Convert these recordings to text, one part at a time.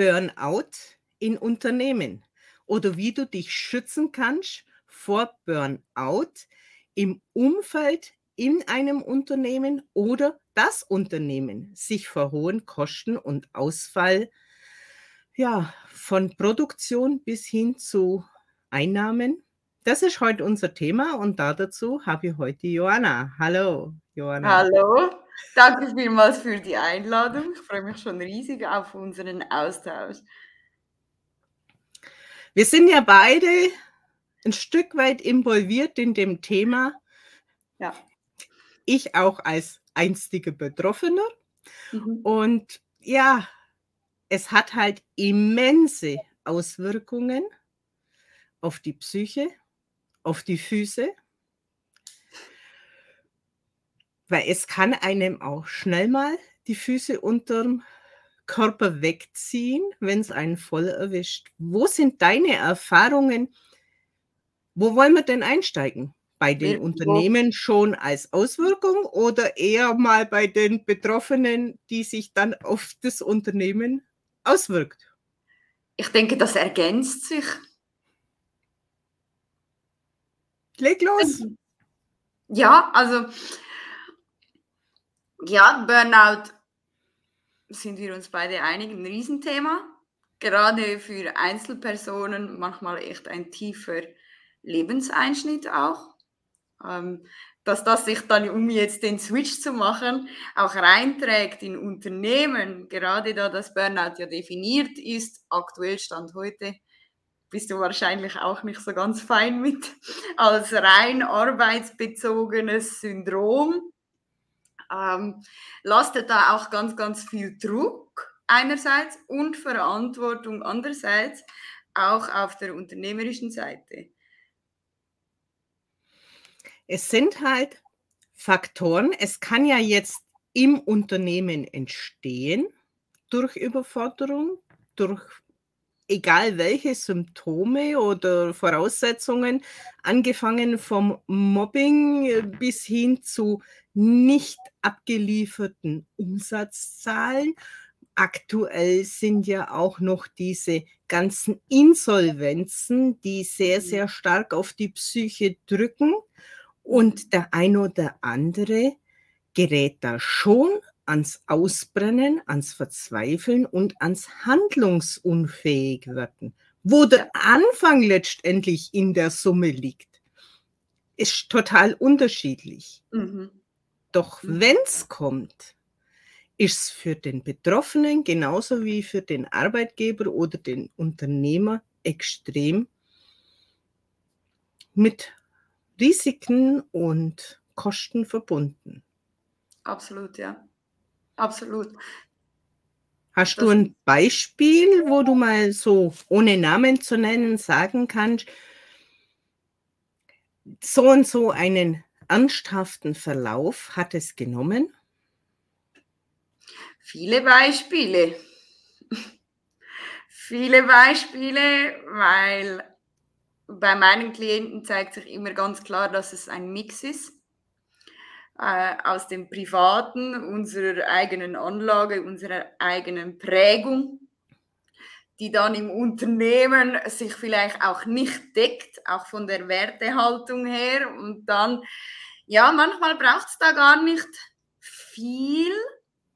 Burnout in Unternehmen oder wie du dich schützen kannst vor Burnout im Umfeld in einem Unternehmen oder das Unternehmen sich vor hohen Kosten und Ausfall ja, von Produktion bis hin zu Einnahmen. Das ist heute unser Thema und dazu habe ich heute Joanna. Hallo, Joanna. Hallo, danke vielmals für die Einladung. Ich freue mich schon riesig auf unseren Austausch. Wir sind ja beide ein Stück weit involviert in dem Thema. Ja. Ich auch als einstige Betroffener. Mhm. Und ja, es hat halt immense Auswirkungen auf die Psyche, auf die Füße, weil es kann einem auch schnell mal die Füße unterm Körper wegziehen, wenn es einen voll erwischt. Wo sind deine Erfahrungen? Wo wollen wir denn einsteigen? Bei den Irgendwo. Unternehmen schon als Auswirkung oder eher mal bei den Betroffenen, die sich dann auf das Unternehmen auswirkt? Ich denke, das ergänzt sich. Leg los. Ja, also ja, Burnout sind wir uns beide einig, ein Riesenthema. Gerade für Einzelpersonen manchmal echt ein tiefer Lebenseinschnitt auch. Ähm, dass das sich dann, um jetzt den Switch zu machen, auch reinträgt in Unternehmen, gerade da das Burnout ja definiert ist, aktuell Stand heute, bist du wahrscheinlich auch nicht so ganz fein mit, als rein arbeitsbezogenes Syndrom ähm, lastet da auch ganz, ganz viel Druck einerseits und Verantwortung andererseits auch auf der unternehmerischen Seite. Es sind halt Faktoren, es kann ja jetzt im Unternehmen entstehen durch Überforderung, durch egal welche Symptome oder Voraussetzungen, angefangen vom Mobbing bis hin zu nicht abgelieferten Umsatzzahlen. Aktuell sind ja auch noch diese ganzen Insolvenzen, die sehr, mhm. sehr stark auf die Psyche drücken. Und der ein oder andere gerät da schon ans Ausbrennen, ans Verzweifeln und ans Handlungsunfähigwerden. Wo der Anfang letztendlich in der Summe liegt, ist total unterschiedlich. Mhm. Doch mhm. wenn es kommt, ist es für den Betroffenen genauso wie für den Arbeitgeber oder den Unternehmer extrem mit Risiken und Kosten verbunden. Absolut, ja. Absolut. Hast das du ein Beispiel, wo du mal so, ohne Namen zu nennen, sagen kannst, so und so einen ernsthaften Verlauf hat es genommen? Viele Beispiele. Viele Beispiele, weil bei meinen Klienten zeigt sich immer ganz klar, dass es ein Mix ist äh, aus dem Privaten, unserer eigenen Anlage, unserer eigenen Prägung, die dann im Unternehmen sich vielleicht auch nicht deckt, auch von der Wertehaltung her. Und dann, ja, manchmal braucht es da gar nicht viel,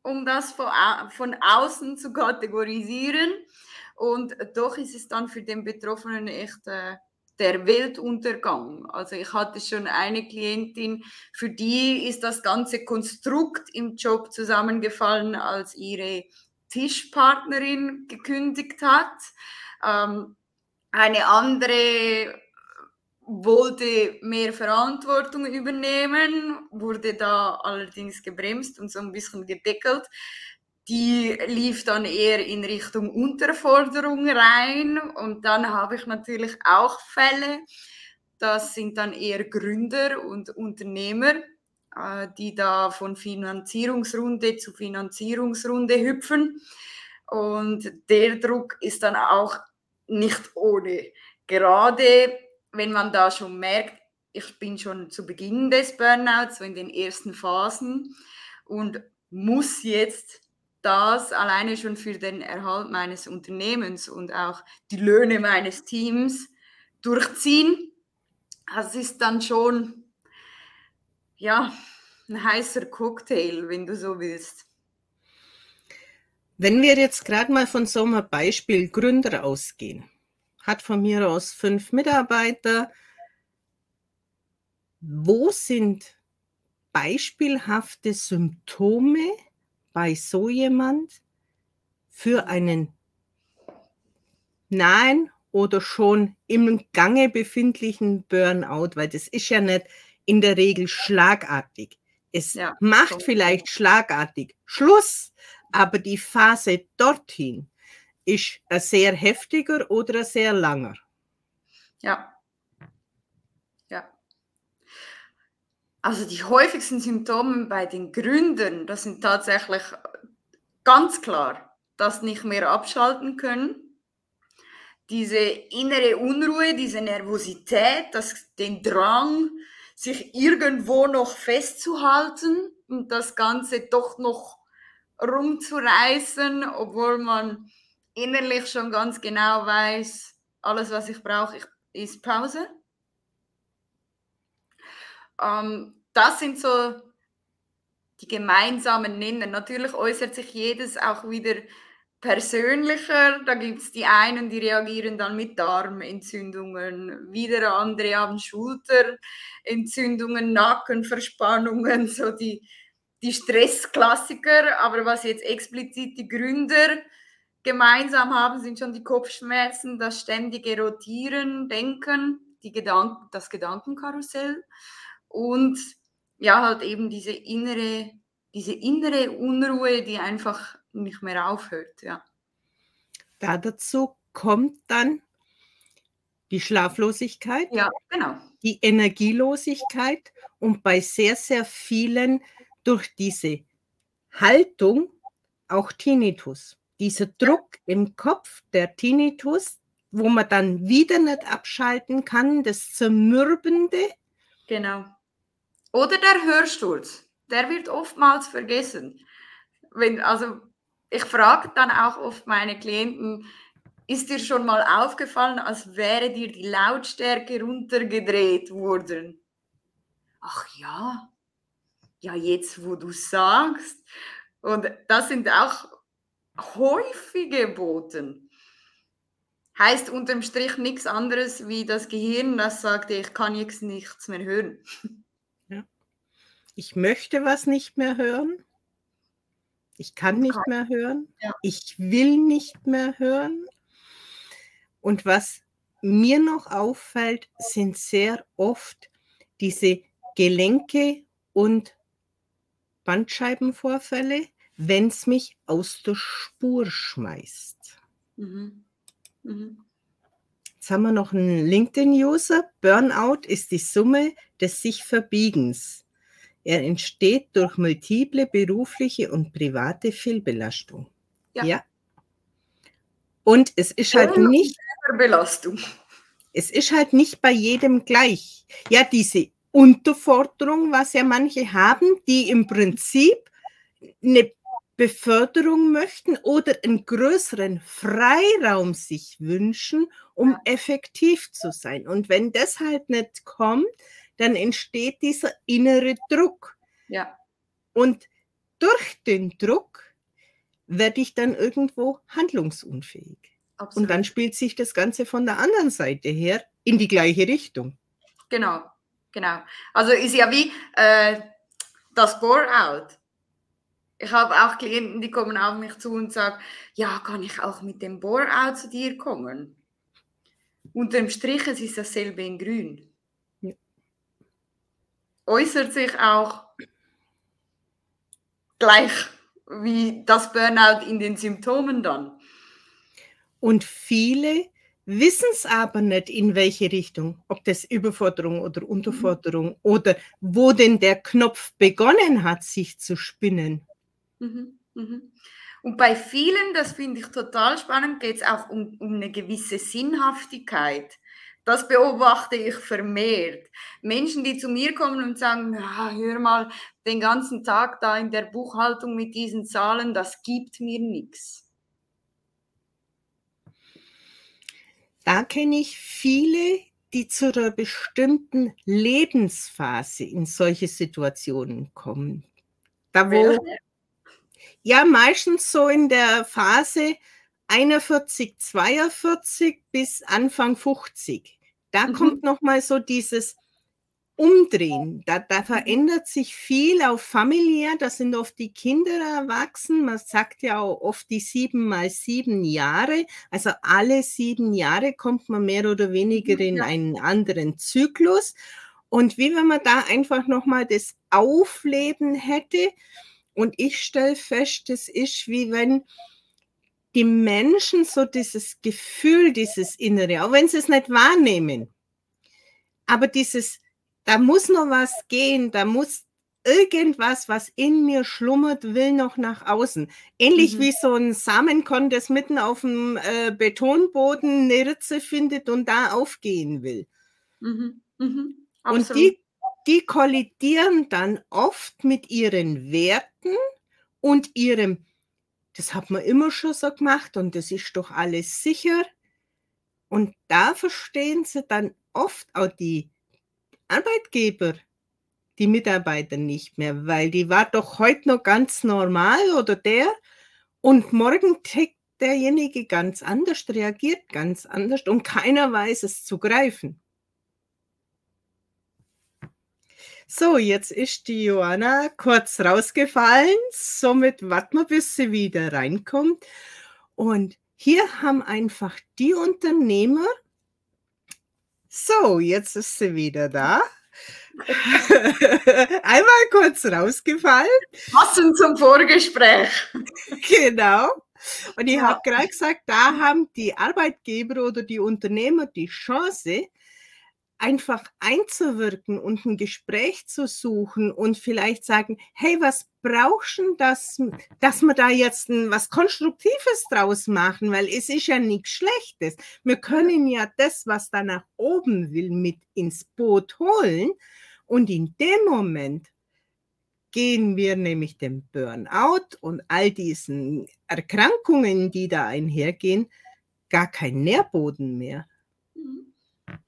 um das von, von außen zu kategorisieren. Und doch ist es dann für den Betroffenen echt äh, der Weltuntergang. Also ich hatte schon eine Klientin, für die ist das ganze Konstrukt im Job zusammengefallen, als ihre Tischpartnerin gekündigt hat. Ähm, eine andere wollte mehr Verantwortung übernehmen, wurde da allerdings gebremst und so ein bisschen gedeckelt die lief dann eher in Richtung Unterforderung rein. Und dann habe ich natürlich auch Fälle, das sind dann eher Gründer und Unternehmer, die da von Finanzierungsrunde zu Finanzierungsrunde hüpfen. Und der Druck ist dann auch nicht ohne. Gerade wenn man da schon merkt, ich bin schon zu Beginn des Burnouts, so in den ersten Phasen und muss jetzt das alleine schon für den Erhalt meines Unternehmens und auch die Löhne meines Teams durchziehen. Das ist dann schon, ja, ein heißer Cocktail, wenn du so willst. Wenn wir jetzt gerade mal von so einem Beispiel Gründer ausgehen, hat von mir aus fünf Mitarbeiter. Wo sind beispielhafte Symptome bei so jemand für einen nahen oder schon im Gange befindlichen Burnout, weil das ist ja nicht in der Regel schlagartig. Es ja, macht vielleicht schlagartig Schluss, aber die Phase dorthin ist ein sehr heftiger oder ein sehr langer. Ja. Ja. Also die häufigsten Symptome bei den Gründern, das sind tatsächlich ganz klar, das nicht mehr abschalten können, diese innere Unruhe, diese Nervosität, das, den Drang, sich irgendwo noch festzuhalten und das Ganze doch noch rumzureißen, obwohl man innerlich schon ganz genau weiß, alles, was ich brauche, ist Pause. Ähm, das sind so die gemeinsamen Nenner. Natürlich äußert sich jedes auch wieder persönlicher. Da gibt es die einen, die reagieren dann mit Darmentzündungen, wieder andere haben Schulterentzündungen, Nackenverspannungen, so die die Stressklassiker, aber was jetzt explizit die Gründer gemeinsam haben, sind schon die Kopfschmerzen, das ständige Rotieren, Denken, die Gedanken, das Gedankenkarussell und ja, halt eben diese innere, diese innere Unruhe, die einfach nicht mehr aufhört, ja. Da dazu kommt dann die Schlaflosigkeit, ja, genau. die Energielosigkeit und bei sehr, sehr vielen durch diese Haltung auch Tinnitus. Dieser Druck im Kopf, der Tinnitus, wo man dann wieder nicht abschalten kann, das Zermürbende. Genau. Oder der Hörsturz, der wird oftmals vergessen. Wenn, also ich frage dann auch oft meine Klienten, ist dir schon mal aufgefallen, als wäre dir die Lautstärke runtergedreht worden? Ach ja, ja, jetzt wo du sagst. Und das sind auch häufige Boten. Heißt unterm Strich nichts anderes wie das Gehirn, das sagt, ich kann jetzt nichts mehr hören. Ja. Ich möchte was nicht mehr hören. Ich kann nicht mehr hören. Ja. Ich will nicht mehr hören. Und was mir noch auffällt, sind sehr oft diese Gelenke und Bandscheibenvorfälle, wenn es mich aus der Spur schmeißt. Mhm. Mhm. Jetzt haben wir noch einen LinkedIn-User. Burnout ist die Summe des sich Verbiegens. Er entsteht durch multiple berufliche und private Fehlbelastung. Ja. ja. Und es ist halt nicht. Belastung. Es ist halt nicht bei jedem gleich. Ja, diese Unterforderung, was ja manche haben, die im Prinzip eine Beförderung möchten oder einen größeren Freiraum sich wünschen, um effektiv zu sein. Und wenn das halt nicht kommt, dann entsteht dieser innere Druck. Ja. Und durch den Druck werde ich dann irgendwo handlungsunfähig. Absolut. Und dann spielt sich das Ganze von der anderen Seite her in die gleiche Richtung. Genau, Genau. Also ist ja wie äh, das Bore-out. Ich habe auch Klienten, die kommen auf mich zu und sagen, ja, kann ich auch mit dem Bore-out zu dir kommen? Unter dem Strich es ist dasselbe in grün. Äußert sich auch gleich wie das Burnout in den Symptomen dann. Und viele wissen es aber nicht, in welche Richtung, ob das Überforderung oder mhm. Unterforderung mhm. oder wo denn der Knopf begonnen hat, sich zu spinnen. Mhm. Mhm. Und bei vielen, das finde ich total spannend, geht es auch um, um eine gewisse Sinnhaftigkeit. Das beobachte ich vermehrt. Menschen, die zu mir kommen und sagen, ja, hör mal, den ganzen Tag da in der Buchhaltung mit diesen Zahlen, das gibt mir nichts. Da kenne ich viele, die zu einer bestimmten Lebensphase in solche Situationen kommen. Da wo, ja, meistens so in der Phase 41, 42 bis Anfang 50. Da mhm. kommt noch mal so dieses Umdrehen. Da, da mhm. verändert sich viel auch familiär. Da sind oft die Kinder erwachsen. Man sagt ja auch oft die sieben mal sieben Jahre. Also alle sieben Jahre kommt man mehr oder weniger in einen anderen Zyklus. Und wie wenn man da einfach noch mal das Aufleben hätte. Und ich stelle fest, das ist wie wenn die Menschen so dieses Gefühl, dieses Innere, auch wenn sie es nicht wahrnehmen, aber dieses da muss noch was gehen, da muss irgendwas, was in mir schlummert, will noch nach außen. Ähnlich mhm. wie so ein Samenkorn, das mitten auf dem äh, Betonboden eine Ritze findet und da aufgehen will. Mhm. Mhm. Und die, die kollidieren dann oft mit ihren Werten und ihrem, das hat man immer schon so gemacht und das ist doch alles sicher. Und da verstehen sie dann oft auch die Arbeitgeber die Mitarbeiter nicht mehr, weil die war doch heute noch ganz normal oder der und morgen tickt derjenige ganz anders, reagiert ganz anders und keiner weiß es zu greifen. So, jetzt ist die Joanna kurz rausgefallen. Somit warten wir, bis sie wieder reinkommt. Und hier haben einfach die Unternehmer so, jetzt ist sie wieder da. Einmal kurz rausgefallen. Passend zum Vorgespräch. Genau. Und ich ja. habe gerade gesagt, da haben die Arbeitgeber oder die Unternehmer die Chance, einfach einzuwirken und ein Gespräch zu suchen und vielleicht sagen, hey, was brauchst du, dass, dass wir da jetzt ein, was Konstruktives draus machen, weil es ist ja nichts Schlechtes. Wir können ja das, was da nach oben will, mit ins Boot holen und in dem Moment gehen wir nämlich dem Burnout und all diesen Erkrankungen, die da einhergehen, gar kein Nährboden mehr.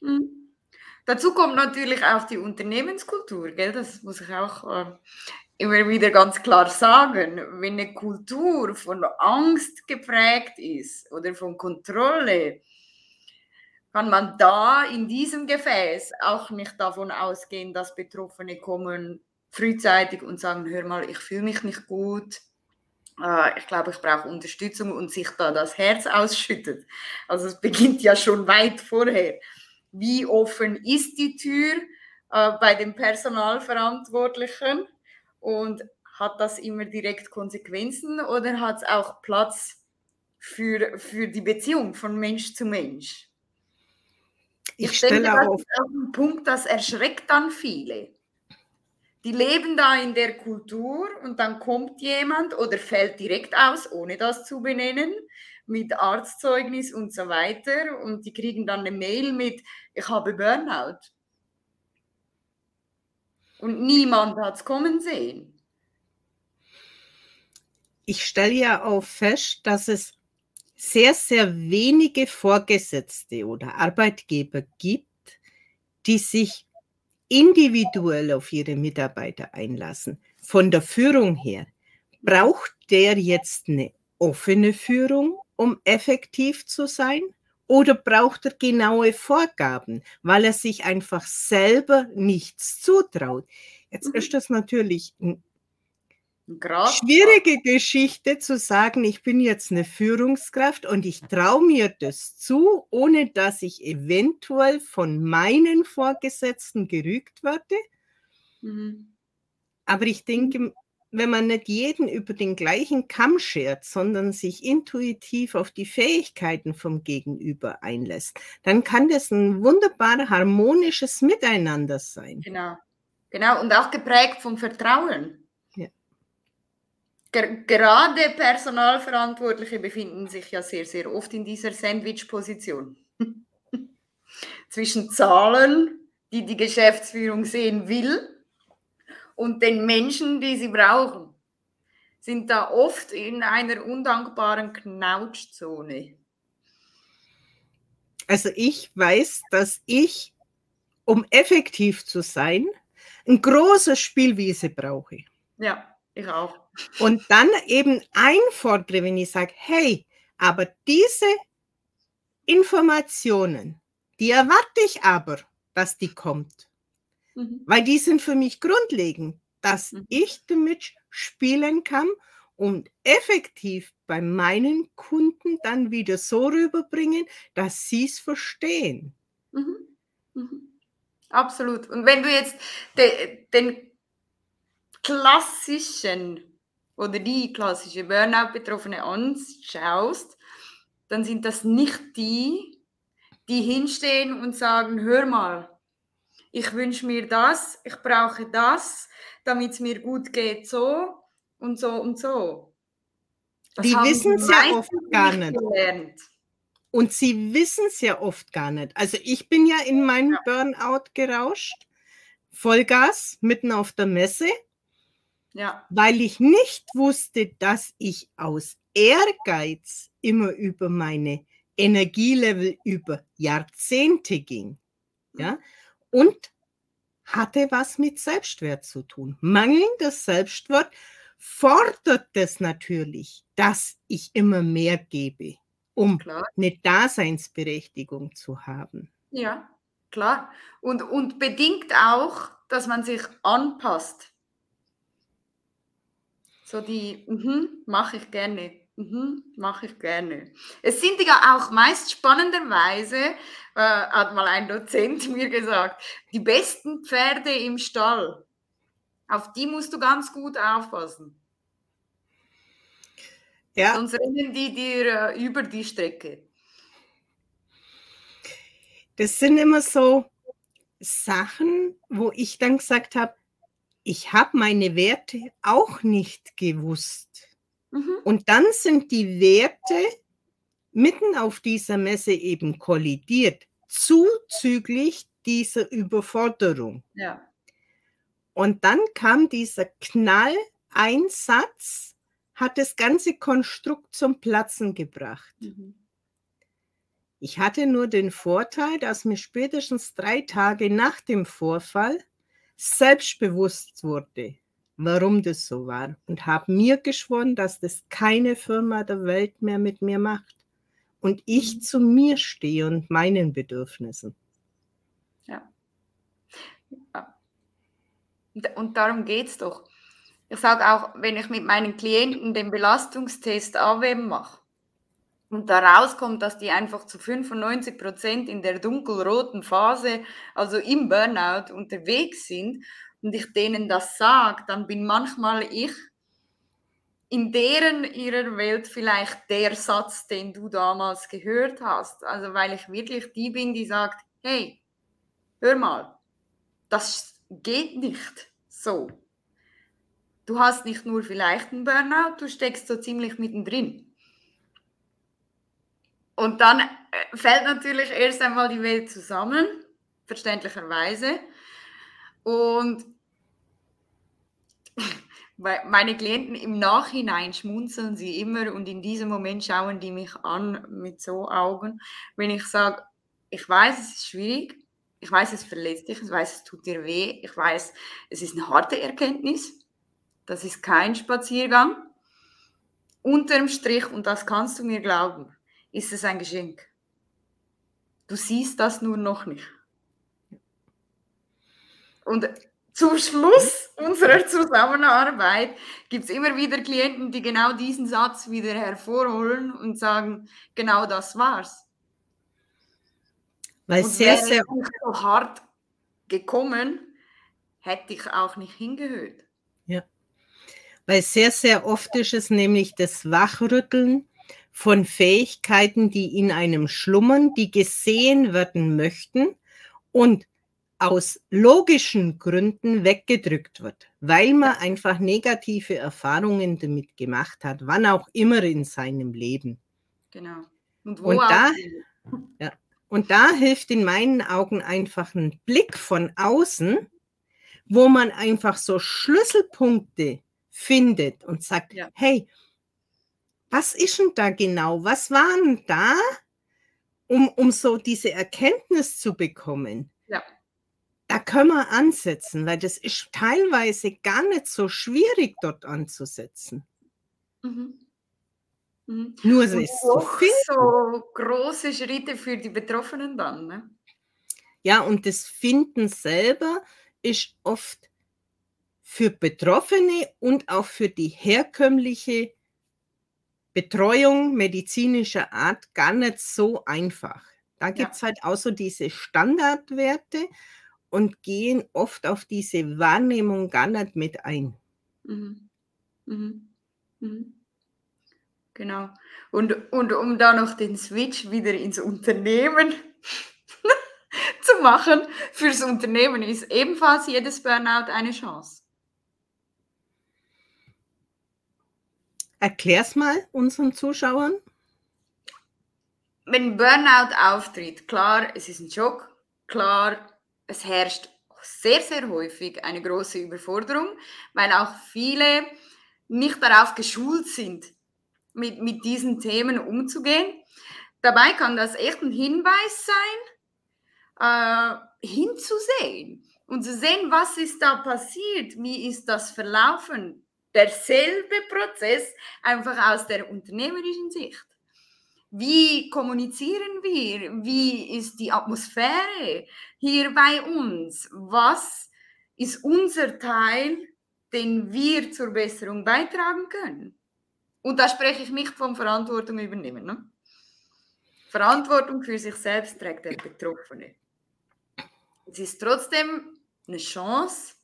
Mhm. Dazu kommt natürlich auch die Unternehmenskultur, gell? das muss ich auch äh, immer wieder ganz klar sagen. Wenn eine Kultur von Angst geprägt ist oder von Kontrolle, kann man da in diesem Gefäß auch nicht davon ausgehen, dass Betroffene kommen frühzeitig und sagen, hör mal, ich fühle mich nicht gut, äh, ich glaube, ich brauche Unterstützung und sich da das Herz ausschüttet. Also es beginnt ja schon weit vorher wie offen ist die Tür äh, bei den Personalverantwortlichen und hat das immer direkt Konsequenzen oder hat es auch Platz für, für die Beziehung von Mensch zu Mensch? Ich, ich denke, das auf. ist auch ein Punkt, das erschreckt dann viele. Die leben da in der Kultur und dann kommt jemand oder fällt direkt aus, ohne das zu benennen, mit Arztzeugnis und so weiter und die kriegen dann eine Mail mit, ich habe Burnout. Und niemand hat es kommen sehen. Ich stelle ja auch fest, dass es sehr, sehr wenige Vorgesetzte oder Arbeitgeber gibt, die sich individuell auf ihre Mitarbeiter einlassen. Von der Führung her, braucht der jetzt eine offene Führung um effektiv zu sein? Oder braucht er genaue Vorgaben, weil er sich einfach selber nichts zutraut? Jetzt mhm. ist das natürlich eine schwierige Geschichte zu sagen, ich bin jetzt eine Führungskraft und ich traue mir das zu, ohne dass ich eventuell von meinen Vorgesetzten gerügt werde. Mhm. Aber ich denke, wenn man nicht jeden über den gleichen Kamm schert, sondern sich intuitiv auf die Fähigkeiten vom Gegenüber einlässt, dann kann das ein wunderbar harmonisches Miteinander sein. Genau, genau und auch geprägt vom Vertrauen. Ja. Gerade Personalverantwortliche befinden sich ja sehr, sehr oft in dieser Sandwich-Position. zwischen Zahlen, die die Geschäftsführung sehen will, und den Menschen, die sie brauchen, sind da oft in einer undankbaren Knautschzone. Also ich weiß, dass ich, um effektiv zu sein, ein großes Spielwiese brauche. Ja, ich auch. Und dann eben einfordere, wenn ich sage, hey, aber diese Informationen, die erwarte ich aber, dass die kommt. Mhm. Weil die sind für mich grundlegend, dass mhm. ich damit spielen kann und effektiv bei meinen Kunden dann wieder so rüberbringen, dass sie es verstehen. Mhm. Mhm. Absolut. Und wenn du jetzt de, den klassischen oder die klassische Burnout-Betroffene anschaust, dann sind das nicht die, die hinstehen und sagen, hör mal, ich wünsche mir das, ich brauche das, damit es mir gut geht, so und so und so. Das die wissen es ja oft gar nicht. Gelernt. Und sie wissen es ja oft gar nicht. Also ich bin ja in meinem ja. Burnout gerauscht, Vollgas, mitten auf der Messe, ja. weil ich nicht wusste, dass ich aus Ehrgeiz immer über meine Energielevel über Jahrzehnte ging. Ja, und hatte was mit Selbstwert zu tun. Mangelndes Selbstwert fordert es natürlich, dass ich immer mehr gebe um klar. eine Daseinsberechtigung zu haben. Ja, klar. Und, und bedingt auch, dass man sich anpasst. So die, mhm, mache ich gerne. Mhm, mache ich gerne. Es sind ja auch meist spannenderweise, äh, hat mal ein Dozent mir gesagt, die besten Pferde im Stall. Auf die musst du ganz gut aufpassen. Ja. Sonst rennen die dir äh, über die Strecke. Das sind immer so Sachen, wo ich dann gesagt habe, ich habe meine Werte auch nicht gewusst. Mhm. Und dann sind die Werte mitten auf dieser Messe eben kollidiert, zuzüglich dieser Überforderung. Ja. Und dann kam dieser Knalleinsatz, hat das ganze Konstrukt zum Platzen gebracht. Mhm. Ich hatte nur den Vorteil, dass mir spätestens drei Tage nach dem Vorfall selbstbewusst wurde, warum das so war und habe mir geschworen, dass das keine Firma der Welt mehr mit mir macht und ich mhm. zu mir stehe und meinen Bedürfnissen. Ja. Und darum geht es doch. Ich sage auch, wenn ich mit meinen Klienten den Belastungstest AWM mache und da rauskommt, dass die einfach zu 95 Prozent in der dunkelroten Phase, also im Burnout unterwegs sind und ich denen das sage, dann bin manchmal ich in deren ihrer Welt vielleicht der Satz, den du damals gehört hast. Also weil ich wirklich die bin, die sagt, hey, hör mal, das geht nicht so du hast nicht nur vielleicht einen Burnout, du steckst so ziemlich mittendrin. Und dann äh, fällt natürlich erst einmal die Welt zusammen, verständlicherweise. Und meine Klienten im Nachhinein schmunzeln sie immer und in diesem Moment schauen die mich an mit so Augen, wenn ich sage, ich weiß, es ist schwierig, ich weiß, es verletzt dich, ich weiß, es tut dir weh, ich weiß, es ist eine harte Erkenntnis, das ist kein Spaziergang. Unterm Strich, und das kannst du mir glauben, ist es ein Geschenk. Du siehst das nur noch nicht. Und zum Schluss unserer Zusammenarbeit gibt es immer wieder Klienten, die genau diesen Satz wieder hervorholen und sagen, genau das war's. Weil und sehr, sehr so hart gekommen, hätte ich auch nicht hingehört. Ja. Weil sehr, sehr oft ist es nämlich das Wachrütteln von Fähigkeiten, die in einem schlummern, die gesehen werden möchten und aus logischen Gründen weggedrückt wird, weil man einfach negative Erfahrungen damit gemacht hat, wann auch immer in seinem Leben. Genau. Und, und da, ja, Und da hilft in meinen Augen einfach ein Blick von außen, wo man einfach so Schlüsselpunkte findet und sagt, ja. hey, was ist denn da genau? Was waren da, um, um so diese Erkenntnis zu bekommen? Ja. Da können wir ansetzen, weil das ist teilweise gar nicht so schwierig, dort anzusetzen. Mhm. Mhm. Nur es ist so, so große Schritte für die Betroffenen dann. Ne? Ja, und das Finden selber ist oft für Betroffene und auch für die herkömmliche Betreuung medizinischer Art gar nicht so einfach. Da gibt es ja. halt auch so diese Standardwerte und gehen oft auf diese Wahrnehmung gar nicht mit ein. Mhm. Mhm. Mhm. Genau. Und, und um da noch den Switch wieder ins Unternehmen zu machen, fürs Unternehmen ist ebenfalls jedes Burnout eine Chance. Erklär's mal unseren Zuschauern. Wenn Burnout auftritt, klar, es ist ein Schock, klar, es herrscht sehr, sehr häufig eine große Überforderung, weil auch viele nicht darauf geschult sind, mit, mit diesen Themen umzugehen. Dabei kann das echt ein Hinweis sein, äh, hinzusehen und zu sehen, was ist da passiert, wie ist das verlaufen. Derselbe Prozess, einfach aus der unternehmerischen Sicht. Wie kommunizieren wir? Wie ist die Atmosphäre hier bei uns? Was ist unser Teil, den wir zur Besserung beitragen können? Und da spreche ich nicht von Verantwortung übernehmen. Ne? Verantwortung für sich selbst trägt der Betroffene. Es ist trotzdem eine Chance,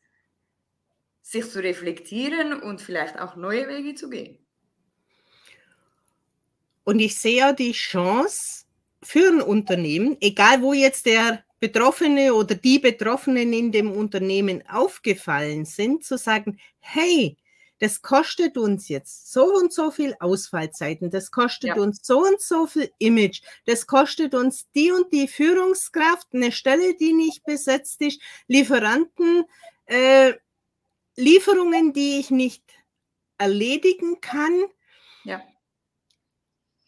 sich zu reflektieren und vielleicht auch neue Wege zu gehen. Und ich sehe ja die Chance für ein Unternehmen, egal wo jetzt der Betroffene oder die Betroffenen in dem Unternehmen aufgefallen sind, zu sagen, hey, das kostet uns jetzt so und so viel Ausfallzeiten, das kostet ja. uns so und so viel Image, das kostet uns die und die Führungskraft, eine Stelle, die nicht besetzt ist, Lieferanten, äh, Lieferungen, die ich nicht erledigen kann.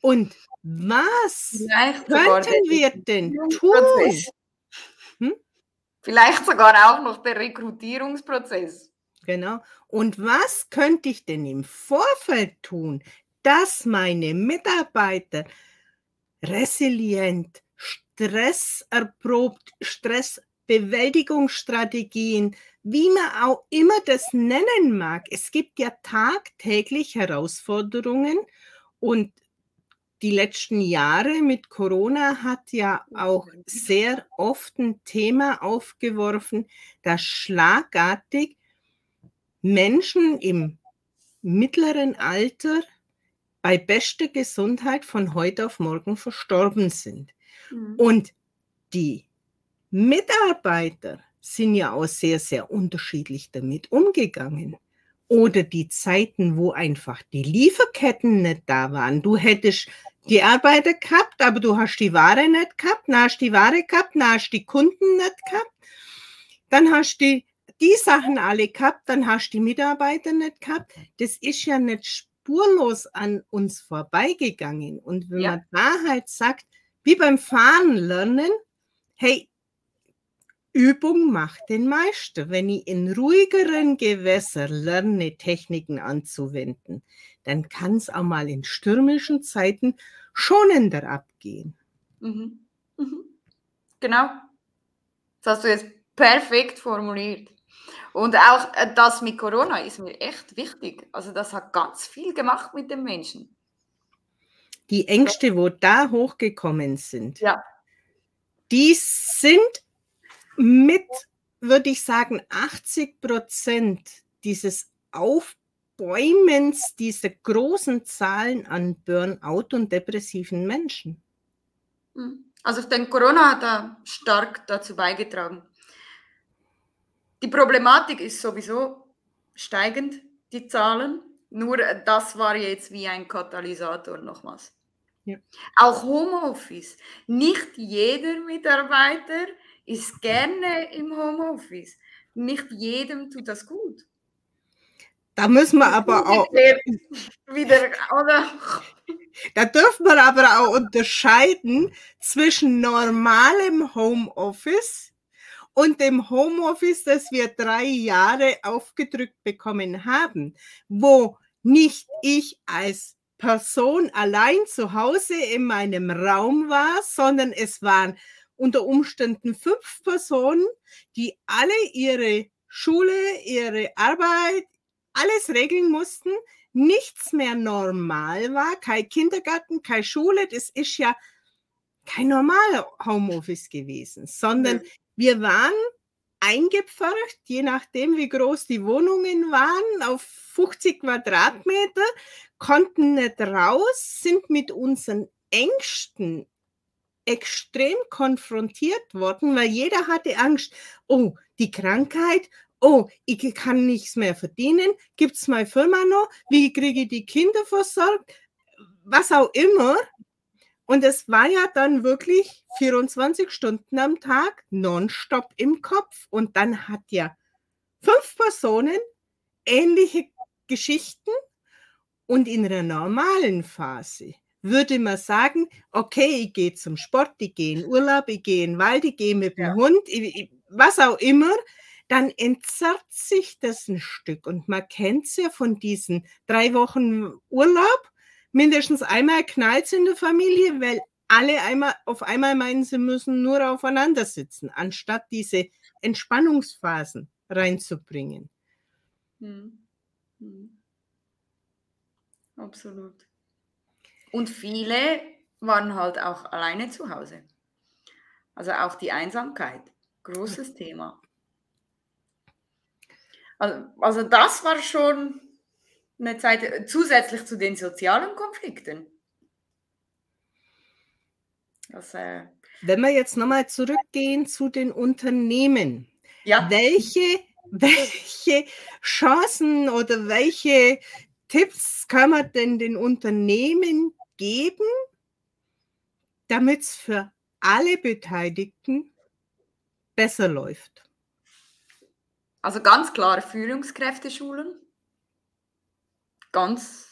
Und was Vielleicht könnten wir denn tun? Hm? Vielleicht sogar auch noch der Rekrutierungsprozess. Genau. Und was könnte ich denn im Vorfeld tun, dass meine Mitarbeiter resilient, stresserprobt, Stressbewältigungsstrategien, wie man auch immer das nennen mag. Es gibt ja tagtäglich Herausforderungen und die letzten Jahre mit Corona hat ja auch sehr oft ein Thema aufgeworfen, das schlagartig Menschen im mittleren Alter bei bester Gesundheit von heute auf morgen verstorben sind. Mhm. Und die Mitarbeiter sind ja auch sehr, sehr unterschiedlich damit umgegangen. Oder die Zeiten, wo einfach die Lieferketten nicht da waren. Du hättest die Arbeiter gehabt, aber du hast die Ware nicht gehabt, dann hast die Ware gehabt, dann hast die Kunden nicht gehabt, dann hast du die die Sachen alle gehabt, dann hast du die Mitarbeiter nicht gehabt. Das ist ja nicht spurlos an uns vorbeigegangen. Und wenn ja. man da halt sagt, wie beim Fahren lernen, hey, Übung macht den Meister. Wenn ich in ruhigeren Gewässern lerne, Techniken anzuwenden, dann kann es auch mal in stürmischen Zeiten schonender abgehen. Mhm. Mhm. Genau. Das hast du jetzt perfekt formuliert. Und auch äh, das mit Corona ist mir echt wichtig. Also das hat ganz viel gemacht mit den Menschen. Die Ängste, wo da hochgekommen sind, ja. die sind mit, würde ich sagen, 80 Prozent dieses Aufbäumens dieser großen Zahlen an Burnout und depressiven Menschen. Hm. Also ich denke, Corona hat da stark dazu beigetragen. Die Problematik ist sowieso steigend, die Zahlen. Nur äh, das war jetzt wie ein Katalysator nochmals. Ja. Auch Homeoffice. Nicht jeder Mitarbeiter ist gerne im Homeoffice. Nicht jedem tut das gut. Da müssen wir aber auch. Wieder, oder? Da dürfen wir aber auch unterscheiden zwischen normalem Homeoffice und dem Homeoffice, das wir drei Jahre aufgedrückt bekommen haben, wo nicht ich als Person allein zu Hause in meinem Raum war, sondern es waren unter Umständen fünf Personen, die alle ihre Schule, ihre Arbeit, alles regeln mussten, nichts mehr normal war, kein Kindergarten, keine Schule, das ist ja kein normaler Homeoffice gewesen, sondern ja. wir waren eingepfercht, je nachdem, wie groß die Wohnungen waren, auf 50 Quadratmeter, konnten nicht raus, sind mit unseren Ängsten extrem konfrontiert worden, weil jeder hatte Angst, oh, die Krankheit, oh, ich kann nichts mehr verdienen, gibt es meine Firma noch, wie kriege ich die Kinder versorgt, was auch immer. Und es war ja dann wirklich 24 Stunden am Tag nonstop im Kopf. Und dann hat ja fünf Personen ähnliche Geschichten und in einer normalen Phase würde man sagen, okay, ich gehe zum Sport, ich gehe in Urlaub, ich gehe in den Wald, ich gehe mit dem ja. Hund, ich, ich, was auch immer, dann entzerrt sich das ein Stück. Und man kennt es ja von diesen drei Wochen Urlaub. Mindestens einmal knallt es in der Familie, weil alle einmal, auf einmal meinen, sie müssen nur aufeinander sitzen, anstatt diese Entspannungsphasen reinzubringen. Hm. Hm. Absolut. Und viele waren halt auch alleine zu Hause. Also auch die Einsamkeit, großes Thema. Also, also das war schon eine Zeit äh, zusätzlich zu den sozialen Konflikten. Das, äh Wenn wir jetzt nochmal zurückgehen zu den Unternehmen, ja. welche, welche Chancen oder welche Tipps kann man denn den Unternehmen geben, damit es für alle Beteiligten besser läuft? Also ganz klar Führungskräfte schulen. Ganz,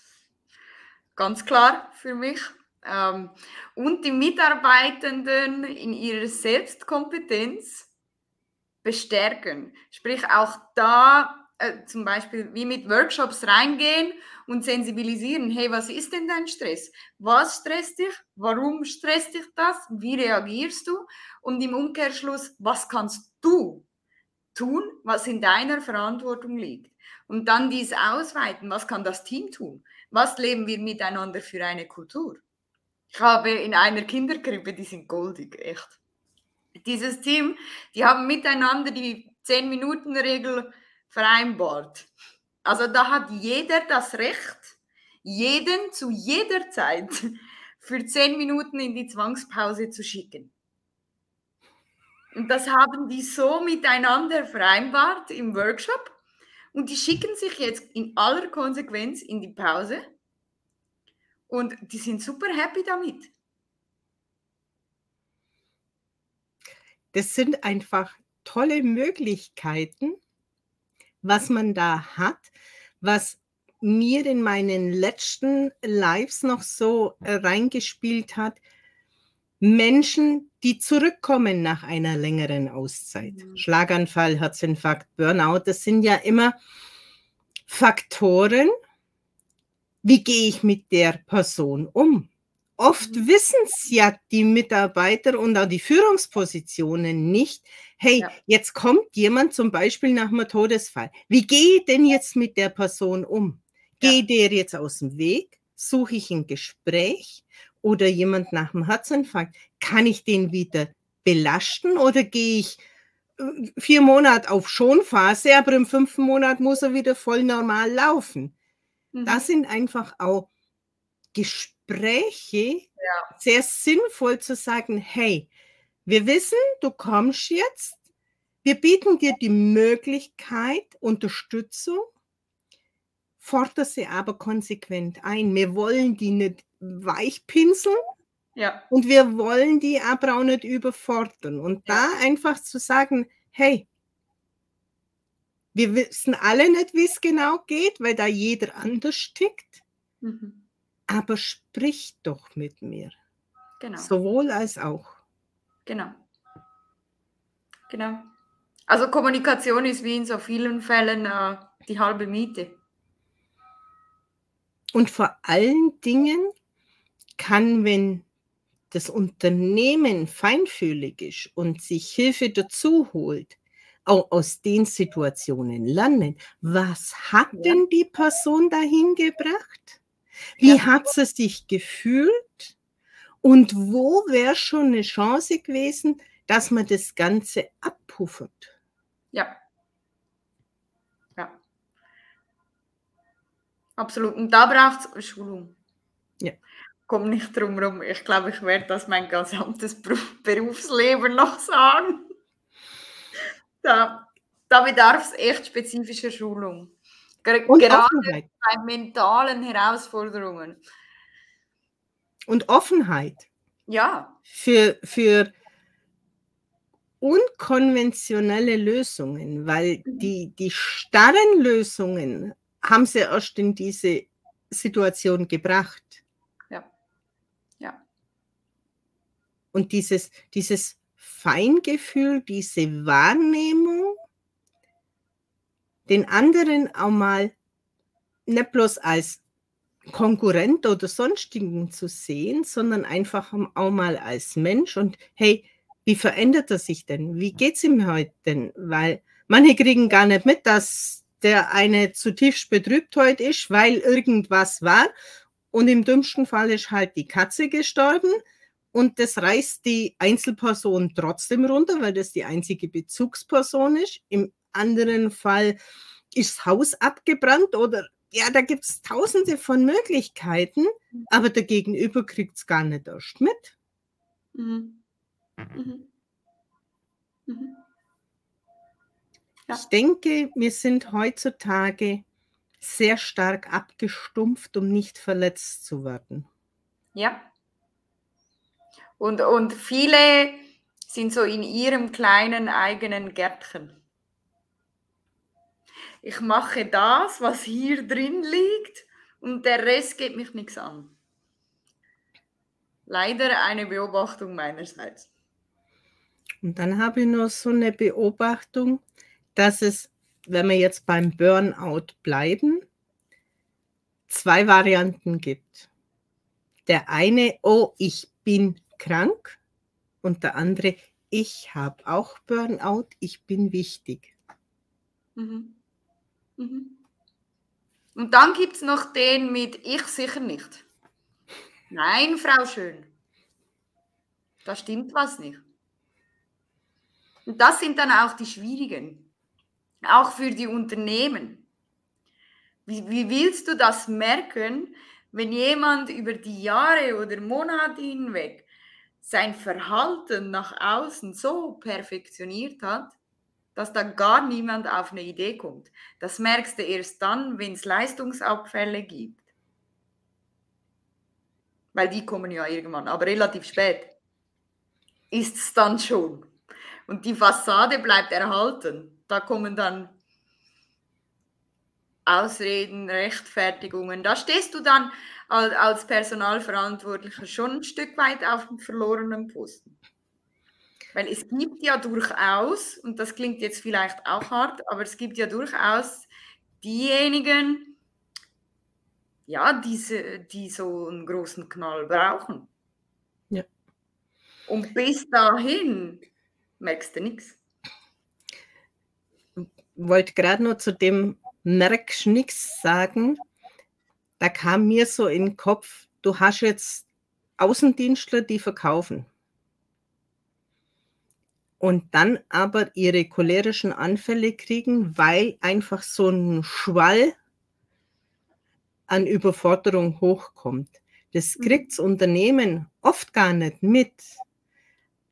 ganz klar für mich. Ähm, und die Mitarbeitenden in ihrer Selbstkompetenz bestärken. Sprich, auch da äh, zum Beispiel wie mit Workshops reingehen und sensibilisieren, hey, was ist denn dein Stress? Was stresst dich? Warum stresst dich das? Wie reagierst du? Und im Umkehrschluss, was kannst du tun, was in deiner Verantwortung liegt. Und dann dies ausweiten, was kann das Team tun? Was leben wir miteinander für eine Kultur? Ich habe in einer Kinderkrippe, die sind goldig, echt. Dieses Team, die haben miteinander die 10-Minuten-Regel vereinbart. Also da hat jeder das Recht, jeden zu jeder Zeit für 10 Minuten in die Zwangspause zu schicken. Und das haben die so miteinander vereinbart im Workshop. Und die schicken sich jetzt in aller Konsequenz in die Pause. Und die sind super happy damit. Das sind einfach tolle Möglichkeiten, was man da hat, was mir in meinen letzten Lives noch so reingespielt hat. Menschen, die zurückkommen nach einer längeren Auszeit. Mhm. Schlaganfall, Herzinfarkt, Burnout, das sind ja immer Faktoren. Wie gehe ich mit der Person um? Oft mhm. wissen es ja die Mitarbeiter und auch die Führungspositionen nicht. Hey, ja. jetzt kommt jemand zum Beispiel nach einem Todesfall. Wie gehe ich denn jetzt mit der Person um? Gehe ja. der jetzt aus dem Weg? Suche ich ein Gespräch? Oder jemand nach dem Herzinfarkt, kann ich den wieder belasten oder gehe ich äh, vier Monate auf Schonphase, aber im fünften Monat muss er wieder voll normal laufen. Mhm. Das sind einfach auch Gespräche, ja. sehr sinnvoll zu sagen, hey, wir wissen, du kommst jetzt, wir bieten dir die Möglichkeit, Unterstützung, fordere sie aber konsequent ein. Wir wollen die nicht weichpinseln. Ja. Und wir wollen die aber auch nicht überfordern. Und ja. da einfach zu sagen, hey, wir wissen alle nicht, wie es genau geht, weil da jeder anders tickt. Mhm. Aber sprich doch mit mir. Genau. Sowohl als auch. Genau. Genau. Also Kommunikation ist wie in so vielen Fällen äh, die halbe Miete. Und vor allen Dingen kann, wenn das Unternehmen feinfühlig ist und sich Hilfe dazu holt, auch aus den Situationen lernen. Was hat denn die Person dahin gebracht? Wie hat sie sich gefühlt? Und wo wäre schon eine Chance gewesen, dass man das Ganze abpuffert? Ja. Ja. Absolut. Und da braucht es Schulung. Ja. Komm nicht drum rum. Ich glaube, ich werde das mein gesamtes Berufsleben noch sagen. Da, da bedarf es echt spezifischer Schulung. Ger Und Gerade Offenheit. bei mentalen Herausforderungen. Und Offenheit. Ja. Für, für unkonventionelle Lösungen, weil mhm. die, die starren Lösungen haben sie erst in diese Situation gebracht. Ja. Ja. Und dieses, dieses Feingefühl, diese Wahrnehmung, den anderen auch mal nicht bloß als Konkurrent oder sonstigen zu sehen, sondern einfach auch mal als Mensch und hey, wie verändert er sich denn? Wie geht es ihm heute denn? Weil manche kriegen gar nicht mit, dass der eine zutiefst betrübt heute ist, weil irgendwas war. Und im dümmsten Fall ist halt die Katze gestorben und das reißt die Einzelperson trotzdem runter, weil das die einzige Bezugsperson ist. Im anderen Fall ist das Haus abgebrannt oder ja, da gibt es tausende von Möglichkeiten, aber der Gegenüber kriegt es gar nicht erst mit. Mhm. Mhm. Mhm. Ja. Ich denke, wir sind heutzutage sehr stark abgestumpft, um nicht verletzt zu werden. Ja, und, und viele sind so in ihrem kleinen eigenen Gärtchen. Ich mache das, was hier drin liegt, und der Rest geht mich nichts an. Leider eine Beobachtung meinerseits. Und dann habe ich noch so eine Beobachtung, dass es, wenn wir jetzt beim Burnout bleiben, zwei Varianten gibt. Der eine, oh, ich bin krank und der andere, ich habe auch Burnout, ich bin wichtig. Mhm. Mhm. Und dann gibt es noch den mit ich sicher nicht. Nein, Frau Schön. Da stimmt was nicht. Und das sind dann auch die schwierigen. Auch für die Unternehmen. Wie, wie willst du das merken, wenn jemand über die Jahre oder Monate hinweg sein Verhalten nach außen so perfektioniert hat, dass da gar niemand auf eine Idee kommt. Das merkst du erst dann, wenn es Leistungsabfälle gibt. Weil die kommen ja irgendwann, aber relativ spät ist es dann schon. Und die Fassade bleibt erhalten. Da kommen dann Ausreden, Rechtfertigungen. Da stehst du dann als Personalverantwortlicher schon ein Stück weit auf dem verlorenen Posten. Weil es gibt ja durchaus, und das klingt jetzt vielleicht auch hart, aber es gibt ja durchaus diejenigen, ja, diese, die so einen großen Knall brauchen. Ja. Und bis dahin merkst du nichts. Ich wollte gerade noch zu dem merkst nichts sagen da kam mir so in den Kopf, du hast jetzt Außendienstler, die verkaufen. Und dann aber ihre cholerischen Anfälle kriegen, weil einfach so ein Schwall an Überforderung hochkommt. Das mhm. kriegt das Unternehmen oft gar nicht mit.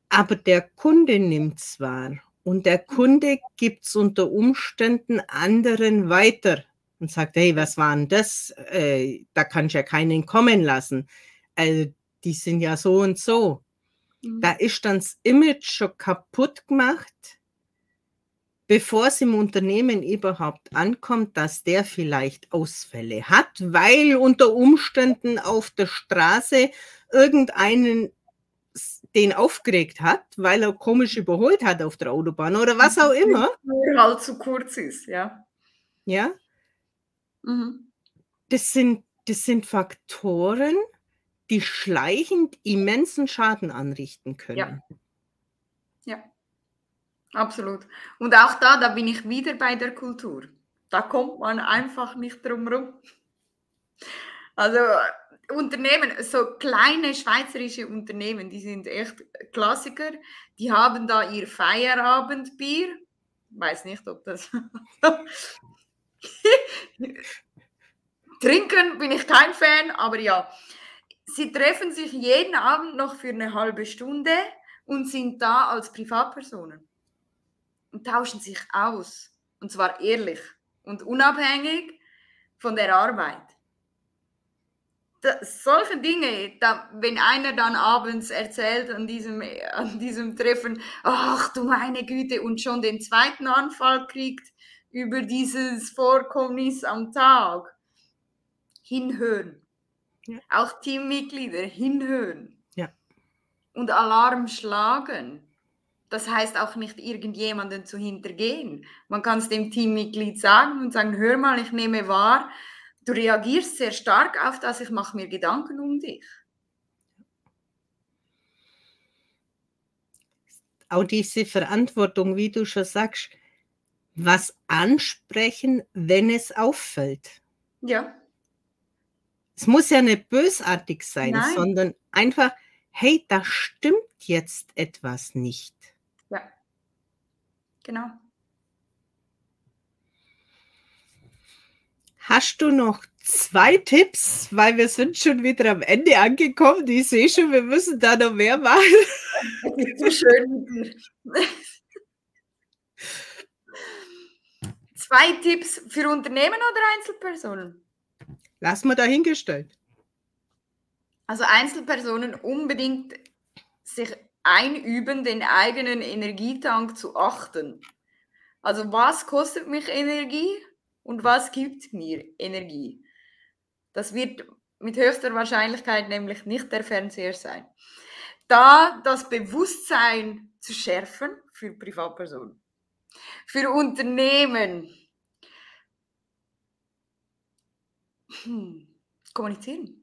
Aber der Kunde nimmt es wahr. Und der Kunde gibt es unter Umständen anderen weiter und sagt, hey, was war denn das? Äh, da kann ich ja keinen kommen lassen. also die sind ja so und so. Mhm. Da ist dann das Image schon kaputt gemacht, bevor es im Unternehmen überhaupt ankommt, dass der vielleicht Ausfälle hat, weil unter Umständen auf der Straße irgendeinen den aufgeregt hat, weil er komisch überholt hat auf der Autobahn oder was auch immer. Nur halt zu kurz ist, ja. Ja, Mhm. das sind, das sind Faktoren, die schleichend immensen Schaden anrichten können. Ja, absolut. Und auch da, da bin ich wieder bei der Kultur. Da kommt man einfach nicht drum rum. Also Unternehmen, so kleine schweizerische Unternehmen, die sind echt Klassiker. Die haben da ihr Feierabendbier. Weiß nicht, ob das. Trinken bin ich kein Fan, aber ja. Sie treffen sich jeden Abend noch für eine halbe Stunde und sind da als Privatpersonen und tauschen sich aus. Und zwar ehrlich und unabhängig von der Arbeit. Da, solche Dinge, da, wenn einer dann abends erzählt an diesem, an diesem Treffen, ach du meine Güte, und schon den zweiten Anfall kriegt über dieses Vorkommnis am Tag, hinhören. Ja. Auch Teammitglieder hinhören. Ja. Und Alarm schlagen. Das heißt auch nicht irgendjemanden zu hintergehen. Man kann es dem Teammitglied sagen und sagen, hör mal, ich nehme wahr, du reagierst sehr stark auf das, ich mache mir Gedanken um dich. Auch diese Verantwortung, wie du schon sagst, was ansprechen, wenn es auffällt. Ja, Es muss ja nicht bösartig sein, Nein. sondern einfach, hey, da stimmt jetzt etwas nicht. ja. Genau. Hast du noch zwei Tipps, weil wir sind schon wieder am Ende angekommen. Ich sehe schon, wir müssen da noch mehr machen. Es ist so schön mit dir. Zwei Tipps für Unternehmen oder Einzelpersonen? Lass mal dahingestellt. Also Einzelpersonen unbedingt sich einüben, den eigenen Energietank zu achten. Also was kostet mich Energie und was gibt mir Energie? Das wird mit höchster Wahrscheinlichkeit nämlich nicht der Fernseher sein. Da das Bewusstsein zu schärfen für Privatpersonen, für Unternehmen, hm, kommunizieren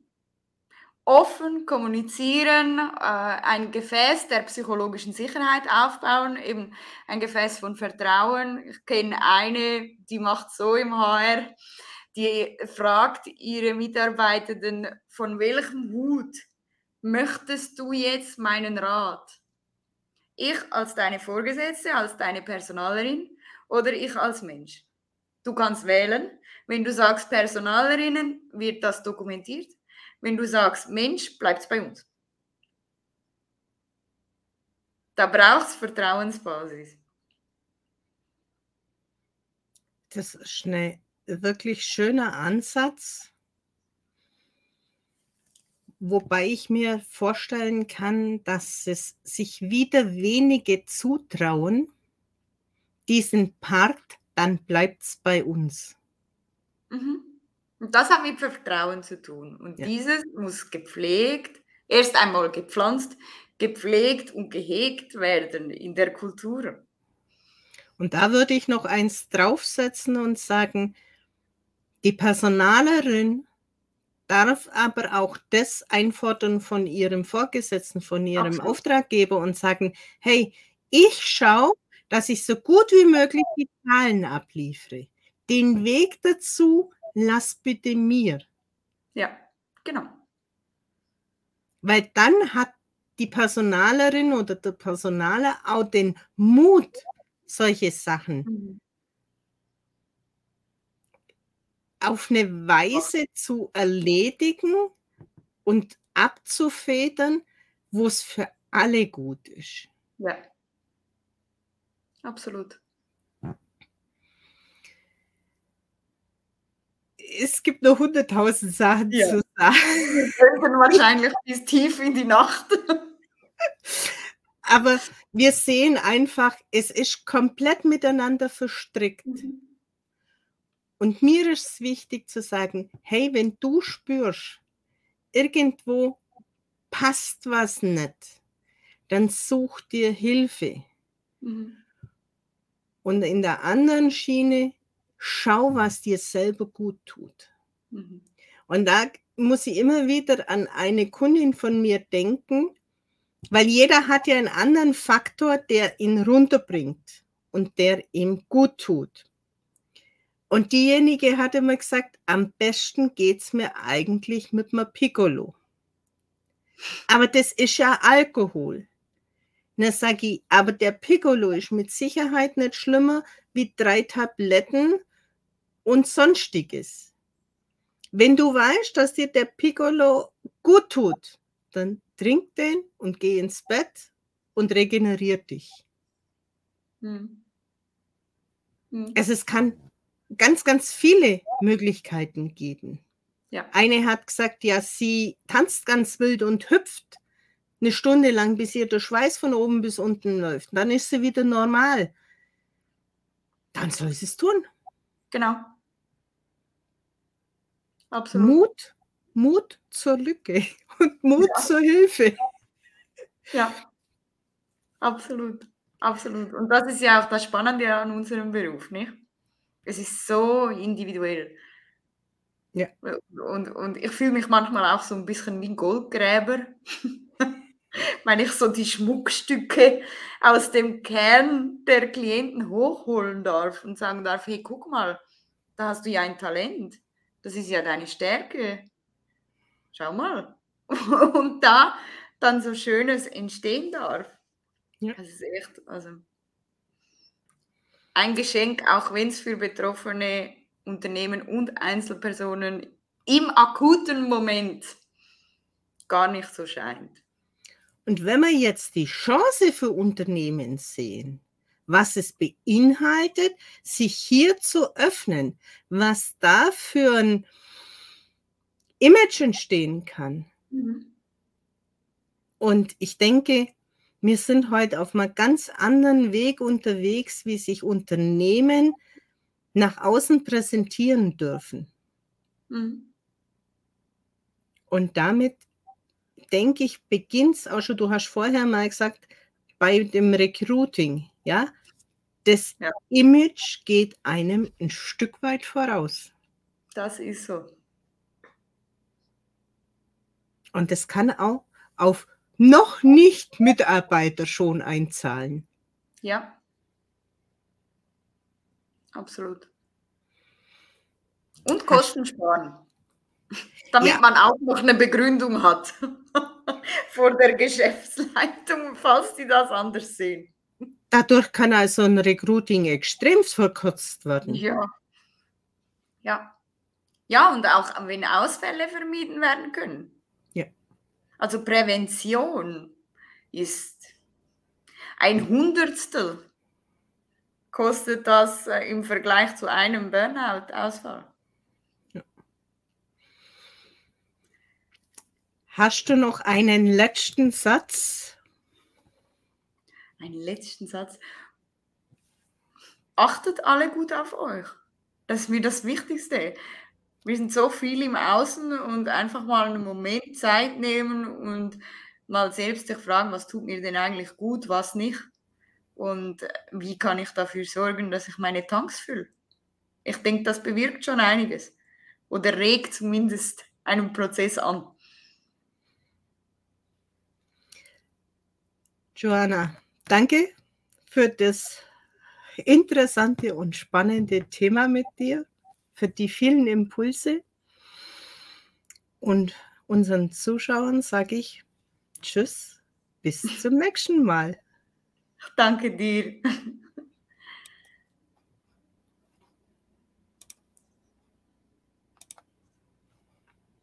offen kommunizieren, äh, ein Gefäß der psychologischen Sicherheit aufbauen, eben ein Gefäß von Vertrauen. Ich kenne eine, die macht so im HR, die fragt ihre Mitarbeitenden, von welchem Hut möchtest du jetzt meinen Rat? Ich als deine Vorgesetzte, als deine Personalerin oder ich als Mensch? Du kannst wählen. Wenn du sagst Personalerinnen, wird das dokumentiert. Wenn du sagst Mensch, bleibt es bei uns. Da braucht es Vertrauensbasis. Das ist ein wirklich schöner Ansatz, wobei ich mir vorstellen kann, dass es sich wieder wenige zutrauen, diesen Part, dann bleibt es bei uns. Mhm. Und das hat mit Vertrauen zu tun. Und Ja. dieses muss gepflegt, erst einmal gepflanzt, gepflegt und gehegt werden in der Kultur. Und da würde ich noch eins draufsetzen und sagen, die Personalerin darf aber auch das einfordern von ihrem Vorgesetzten, von ihrem Absolut. Auftraggeber und sagen, hey, ich schaue, dass ich so gut wie möglich die Zahlen abliefere. Den Weg dazu lass bitte mir, Ja, genau. weil dann hat die Personalerin oder der Personaler auch den Mut, solche Sachen Mhm. auf eine Weise zu erledigen und abzufedern, wo es für alle gut ist. Ja. Absolut. Es gibt noch hunderttausend Sachen Ja. zu sagen. Wir könnten wahrscheinlich bis tief in die Nacht. Aber wir sehen einfach, es ist komplett miteinander verstrickt. Und mir ist es wichtig zu sagen, hey, wenn du spürst, irgendwo passt was nicht, dann such dir Hilfe. Mhm. Und in der anderen Schiene, schau, was dir selber gut tut. Mhm. Und da muss ich immer wieder an eine Kundin von mir denken, weil jeder hat ja einen anderen Faktor, der ihn runterbringt und der ihm gut tut. Und diejenige hat immer gesagt, am besten geht's mir eigentlich mit einem Piccolo. Aber das ist ja Alkohol. Na sag ich, aber der Piccolo ist mit Sicherheit nicht schlimmer wie drei Tabletten und sonstiges. Wenn du weißt, dass dir der Piccolo gut tut, dann trink den und geh ins Bett und regenerier dich. Mhm. Mhm. Also es kann ganz, ganz viele Möglichkeiten geben. Ja. Eine hat gesagt, ja, sie tanzt ganz wild und hüpft eine Stunde lang, bis ihr der Schweiß von oben bis unten läuft. Dann ist sie wieder normal. Dann soll sie es tun. Genau. Absolut. Mut, Mut zur Lücke und Mut Ja. zur Hilfe. Ja. Absolut. Absolut. Und das ist ja auch das Spannende an unserem Beruf, nicht? Es ist so individuell. Ja. Und, und ich fühle mich manchmal auch so ein bisschen wie ein Goldgräber, wenn ich so die Schmuckstücke aus dem Kern der Klienten hochholen darf und sagen darf, hey, guck mal, da hast du ja ein Talent. Das ist ja deine Stärke. Schau mal. Und da dann so Schönes entstehen darf. Ja. Das ist echt, also ein Geschenk, auch wenn es für betroffene Unternehmen und Einzelpersonen im akuten Moment gar nicht so scheint. Und wenn wir jetzt die Chance für Unternehmen sehen, was es beinhaltet, sich hier zu öffnen, was da für ein Image entstehen kann. Und ich denke, wir sind heute auf einem ganz anderen Weg unterwegs, wie sich Unternehmen nach außen präsentieren dürfen. Mhm. Und damit denke ich, beginnt es auch schon, du hast vorher mal gesagt, bei dem Recruiting, ja, das Ja. Image geht einem ein Stück weit voraus. Das ist so. Und das kann auch auf noch nicht Mitarbeiter schon einzahlen. Ja. Absolut. Und Kosten sparen. Damit Ja. man auch noch eine Begründung hat vor der Geschäftsleitung, falls die das anders sehen. Dadurch kann also ein Recruiting extrem verkürzt werden. Ja. Ja. Ja, und auch wenn Ausfälle vermieden werden können. Ja. Also Prävention ist ein Hundertstel kostet das äh, im Vergleich zu einem Burnout-Ausfall. Hast du noch einen letzten Satz? Einen letzten Satz. Achtet alle gut auf euch. Das ist mir das Wichtigste. Wir sind so viel im Außen und einfach mal einen Moment Zeit nehmen und mal selbst sich fragen, was tut mir denn eigentlich gut, was nicht. Und wie kann ich dafür sorgen, dass ich meine Tanks fülle. Ich denke, das bewirkt schon einiges. Oder regt zumindest einen Prozess an. Joanna, danke für das interessante und spannende Thema mit dir, für die vielen Impulse. Und unseren Zuschauern sage ich Tschüss, bis zum nächsten Mal. Danke dir.